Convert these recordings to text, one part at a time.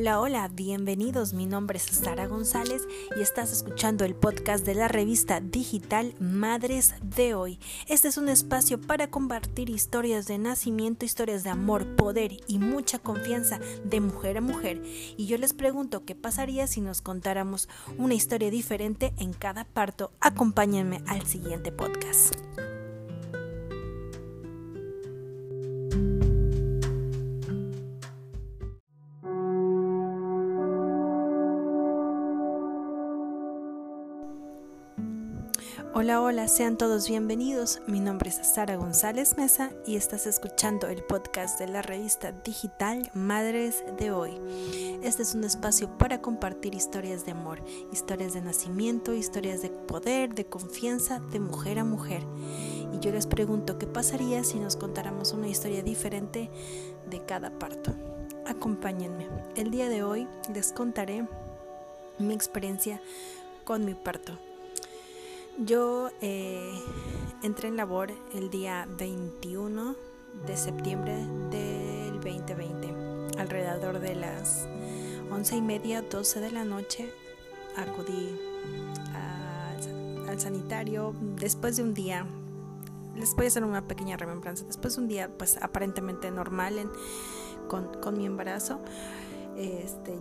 Hola, hola, bienvenidos. Mi nombre es Sara González y estás escuchando el podcast de la revista digital Madres de Hoy. Este es un espacio para compartir historias de nacimiento, historias de amor, poder y mucha confianza de mujer a mujer. Y yo les pregunto qué pasaría si nos contáramos una historia diferente en cada parto. Acompáñenme al siguiente podcast. Hola, hola, sean todos bienvenidos. Mi nombre es Sara González Mesa y estás escuchando el podcast de la revista digital Madres de Hoy. Este es un espacio para compartir historias de amor, historias de nacimiento, historias de poder, de confianza, de mujer a mujer. Y yo les pregunto qué pasaría si nos contáramos una historia diferente de cada parto. Acompáñenme. El día de hoy les contaré mi experiencia con mi parto. Yo eh, entré en labor el día 21 de septiembre del 2020. Alrededor de las once y media, 12 de la noche, acudí al sanitario después de un día. Les voy a hacer una pequeña remembranza. Después de un día, pues aparentemente normal con, mi embarazo. Este,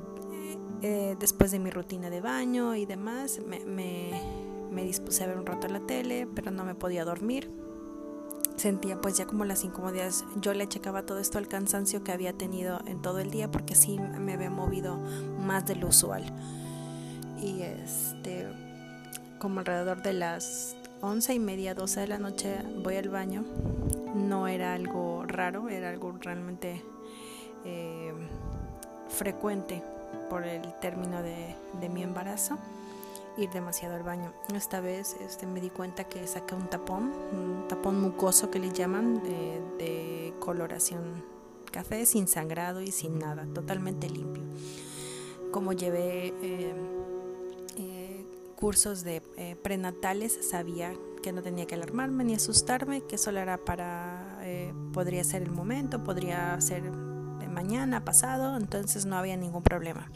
eh, después de mi rutina de baño y demás, me dispuse a ver un rato la tele, pero no me podía dormir. Sentía pues ya como las incomodidades. Yo le checaba todo esto al cansancio que había tenido en todo el día porque sí me había movido más de lo usual. Y este, como alrededor de las once y media, doce de la noche voy al baño. No era algo raro, era algo realmente eh, frecuente por el término de mi embarazo ir demasiado al baño. Esta vez este, me di cuenta que saqué un tapón, un tapón mucoso que le llaman de, coloración café, sin sangrado y sin nada, totalmente limpio. Como llevé eh, eh, cursos de eh, prenatales, sabía que no tenía que alarmarme ni asustarme, que solo era para, podría ser el momento, podría ser mañana, pasado, entonces no había ningún problema.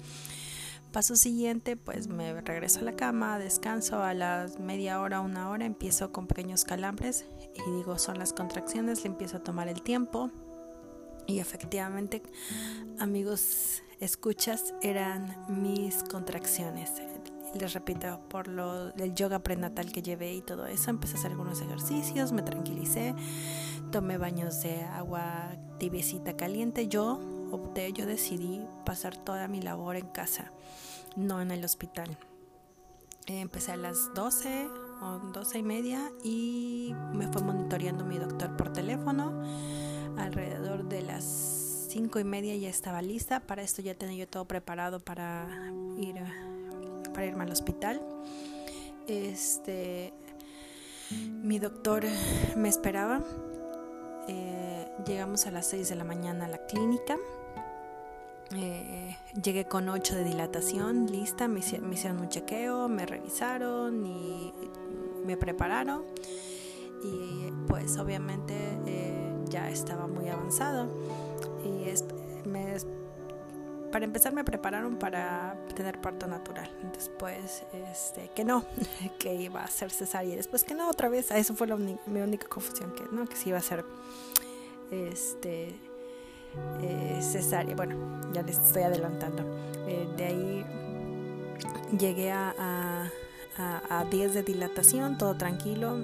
Paso siguiente, pues me regreso a la cama, descanso a las media hora, una hora, empiezo con pequeños calambres y digo, son las contracciones, le empiezo a tomar el tiempo y efectivamente, amigos, escuchas, eran mis contracciones. Les repito, por lo del yoga prenatal que llevé y todo eso, empecé a hacer algunos ejercicios, me tranquilicé, tomé baños de agua tibiecita caliente. Yo opté, yo decidí pasar toda mi labor en casa, no en el hospital. empecé a las 12 o 12 y media y me fue monitoreando mi doctor por teléfono. Alrededor de las 5 y media ya estaba lista. Para esto ya tenía yo todo preparado para ir para irme al hospital. Este mi doctor me esperaba. Eh, llegamos a las 6 de la mañana a la clínica. Eh, llegué con 8 de dilatación, lista, me, hicieron un chequeo, me revisaron y me prepararon. Y pues obviamente eh, ya estaba muy avanzado. Y para empezar me prepararon para tener parto natural. Después este, que no, que iba a ser cesárea. Después que no, otra vez. Eso fue mi única confusión, que no, que sí iba a ser este eh. Bueno, ya les estoy adelantando. Eh, de ahí llegué a, a, a, 10 de dilatación, todo tranquilo.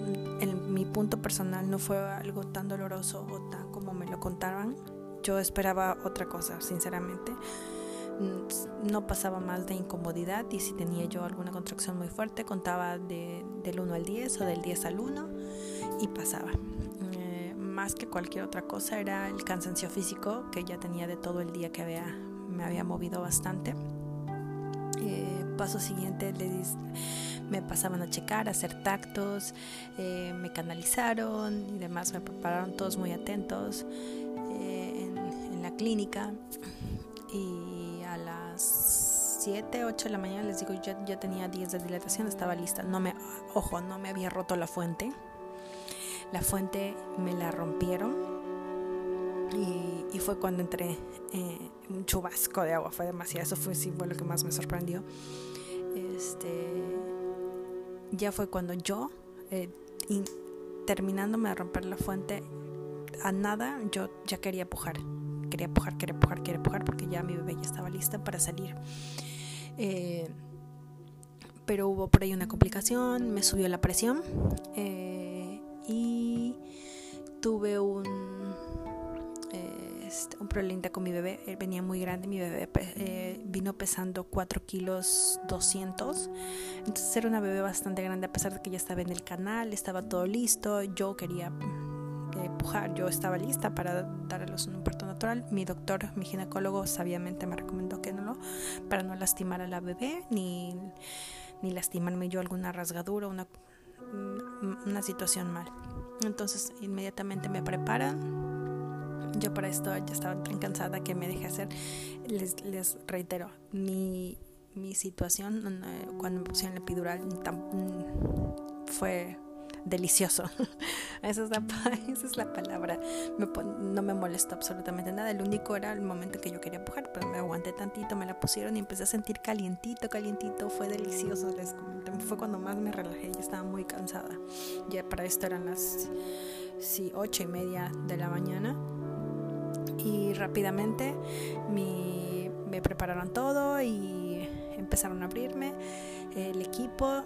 En mi punto personal no fue algo tan doloroso o tan como me lo contaban. Yo esperaba otra cosa, sinceramente. Mm, no pasaba más de incomodidad y si tenía yo alguna contracción muy fuerte contaba de, del 1 al 10 o del 10 al 1 y pasaba más que cualquier otra cosa era el cansancio físico que ya tenía de todo el día que había, me había movido bastante. Eh, paso siguiente me pasaban a checar, a hacer tactos, eh, me canalizaron y demás, me prepararon todos muy atentos eh, en, la clínica. Y a las 7, 8 de la mañana les digo, ya, ya tenía 10 de dilatación, estaba lista, no me, ojo, no me había roto la fuente, la fuente me la rompieron Y, fue cuando entré eh, un chubasco de agua, fue demasiado, eso fue, sí, lo que más me sorprendió. Este, ya fue cuando yo, eh, terminándome de romper la fuente, a nada, yo ya quería pujar, quería pujar, quería pujar, quería pujar, porque ya mi bebé ya estaba lista para salir. Eh, pero hubo por ahí una complicación, me subió la presión y tuve un, este, un problemita con mi bebé. Él venía muy grande, mi bebé eh, vino pesando 4 kilos 200. Entonces era una bebé bastante grande a pesar de que ya estaba en el canal, estaba todo listo. Yo quería eh, pujar, yo estaba lista para dar a luz en un parto natural. Mi doctor, mi ginecólogo, sabiamente me recomendó que no lo, para no lastimar a la bebé ni ni lastimarme yo alguna rasgadura, una, mm, una situación mal. Entonces inmediatamente me preparan. Yo para esto ya estaba tan cansada que me dejé hacer. Les, les reitero, mi, mi situación cuando me pusieron la epidural mm, fue delicioso. esa, es la, esa es la palabra. no me molestó absolutamente nada. El único era el momento que yo quería pujar, pero me aguanté tantito, me la pusieron y empecé a sentir calientito, calientito. Fue delicioso, les Fue cuando más me relajé, ya estaba muy cansada. Ya para esto eran las sí, ocho y media de la mañana. Y rápidamente me prepararon todo y empezaron a abrirme el equipo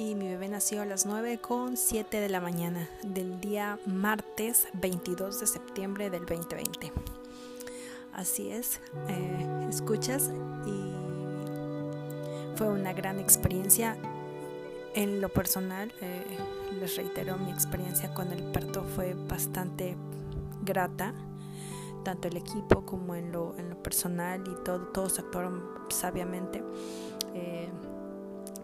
y mi bebé nació a las 9 con 7 de la mañana del día martes 22 de septiembre del 2020. Así es, eh, escuchas y fue una gran experiencia. En lo personal, eh, les reitero, mi experiencia con el parto fue bastante grata, tanto el equipo como en lo, en lo personal y todo, todos actuaron sabiamente. Eh,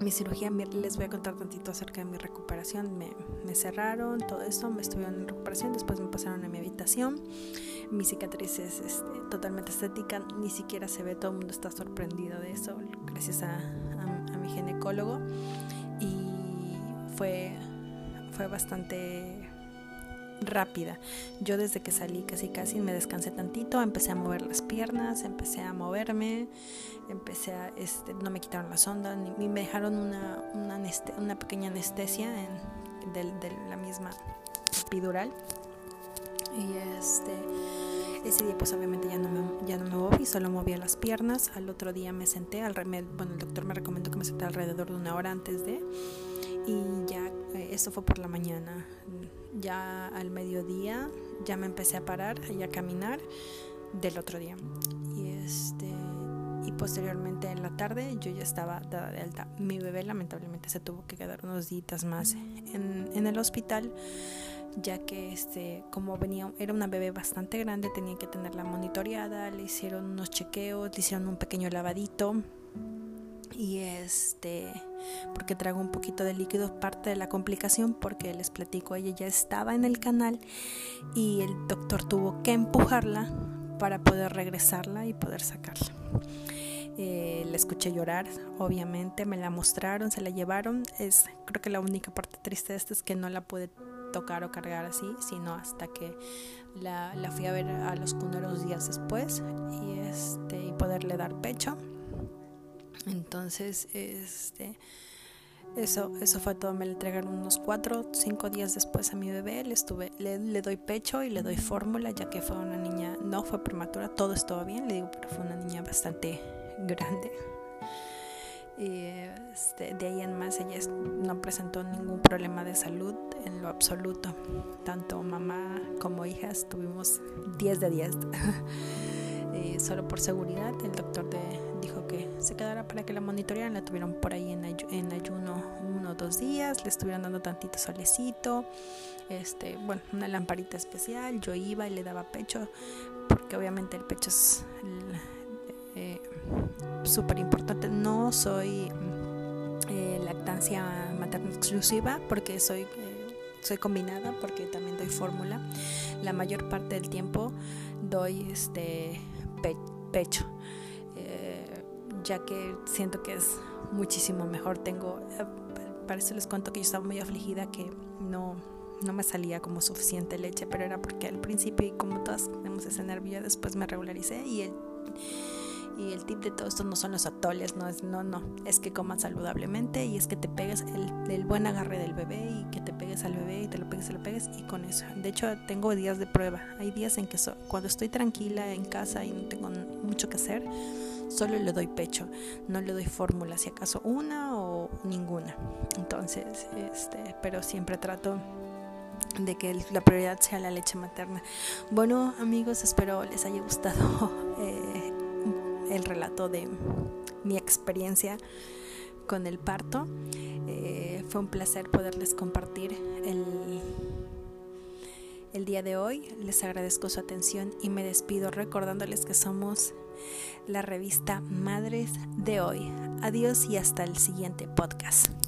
mi cirugía, les voy a contar tantito acerca de mi recuperación. Me, cerraron todo eso, me estuvieron en recuperación, después me pasaron a mi habitación. Mi cicatriz es este, totalmente estética, ni siquiera se ve, todo el mundo está sorprendido de eso, gracias a, mi ginecólogo. Y fue, fue bastante rápida. Yo desde que salí casi casi me descansé tantito, empecé a mover las piernas, empecé a moverme, empecé a, este, no me quitaron la sonda, ni, me dejaron una, una, una pequeña anestesia en, de, la misma epidural. Y este, ese día pues obviamente ya no me, ya no me moví, solo movía las piernas. Al otro día me senté, al bueno, el doctor me recomendó que me senté alrededor de una hora antes de... Y ya, eh, eso fue por la mañana ya al mediodía ya me empecé a parar y a caminar del otro día. Y este y posteriormente en la tarde yo ya estaba dada de alta. Mi bebé lamentablemente se tuvo que quedar unos días más en, en el hospital ya que este como venía era una bebé bastante grande tenía que tenerla monitoreada le hicieron unos chequeos le hicieron un pequeño lavadito y este porque trago un poquito de líquido parte de la complicación porque les platico ella ya estaba en el canal y el doctor tuvo que empujarla para poder regresarla y poder sacarla. Eh, la escuché llorar obviamente me la mostraron se la llevaron es creo que la única parte triste de esto es que no la pude tocar o cargar así sino hasta que la, la fui a ver a los cuneros días después y este y poderle dar pecho. Entonces, este, eso, eso fue todo. Me le entregaron unos cuatro, cinco días después a mi bebé. Le, estuve, le, le doy pecho y le doy fórmula, ya que fue una niña, no fue prematura, todo estuvo bien, le digo, pero fue una niña bastante grande. Y este, de ahí en más ella no presentó ningún problema de salud en lo absoluto. Tanto mamá como hijas tuvimos 10 de 10. y solo por seguridad el doctor de, que se quedara para que la monitorearan, la tuvieron por ahí en, ayuno uno o dos días, le estuvieron dando tantito solecito, este, bueno, una lamparita especial, yo iba y le daba pecho, porque obviamente el pecho es eh, súper importante, no soy eh, lactancia materna exclusiva, porque soy... Eh, soy combinada porque también doy fórmula. La mayor parte del tiempo doy este pecho ya que siento que es muchísimo mejor. Tengo, eh, para eso les cuento que yo estaba muy afligida, que no, no me salía como suficiente leche, pero era porque al principio y como todas tenemos ese nervio, después me regularicé y el y el tip de todo esto no son los atoles, no es, no, no, es que comas saludablemente y es que te pegues el, buen agarre del bebé y que te pegues al bebé y te lo pegues, y lo pegues y con eso. De hecho, tengo días de prueba. Hay días en que cuando estoy tranquila en casa y no tengo mucho que hacer, solo le doy pecho, no le doy fórmula, si acaso una o ninguna. Entonces, este, pero siempre trato de que la prioridad sea la leche materna. Bueno, amigos, espero les haya gustado. Eh, el relato de mi experiencia con el parto. Eh, fue un placer poderles compartir el, el día de hoy. Les agradezco su atención y me despido recordándoles que somos la revista Madres de hoy. Adiós y hasta el siguiente podcast.